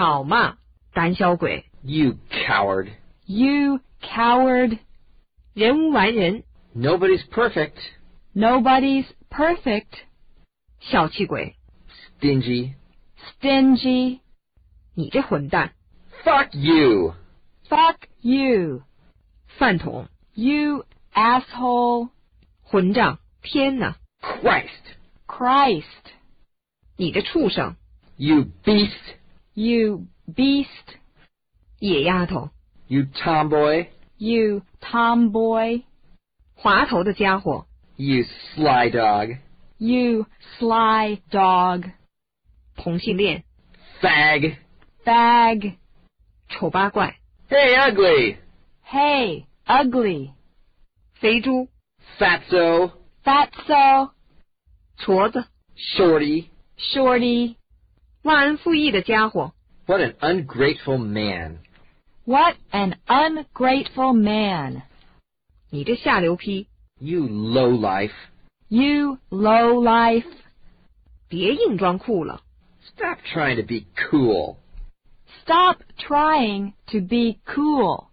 好嘛，胆小鬼 You coward. ，You coward. 人无完人， Nobody's perfect. Nobody's perfect. 小气鬼 Stingy. Stingy. 你这混蛋， Fuck you. Fuck you. 饭桶 You asshole. 混账，天哪， Christ. Christ. 你这畜生， You beast. You beast. 野丫头， You tomboy. You tomboy. 滑头的家伙， You sly dog. You sly dog. 同性恋， Fag. Fag. 丑八怪， Hey, ugly. Hey, ugly. 肥猪， Fatso. Fatso. 矬子， Shorty. Shorty. 忘恩负义的家伙， What an ungrateful man. What an ungrateful man. 你这下流批， You lowlife. You low life. 别硬装酷了， Stop trying to be cool. Stop trying to be cool.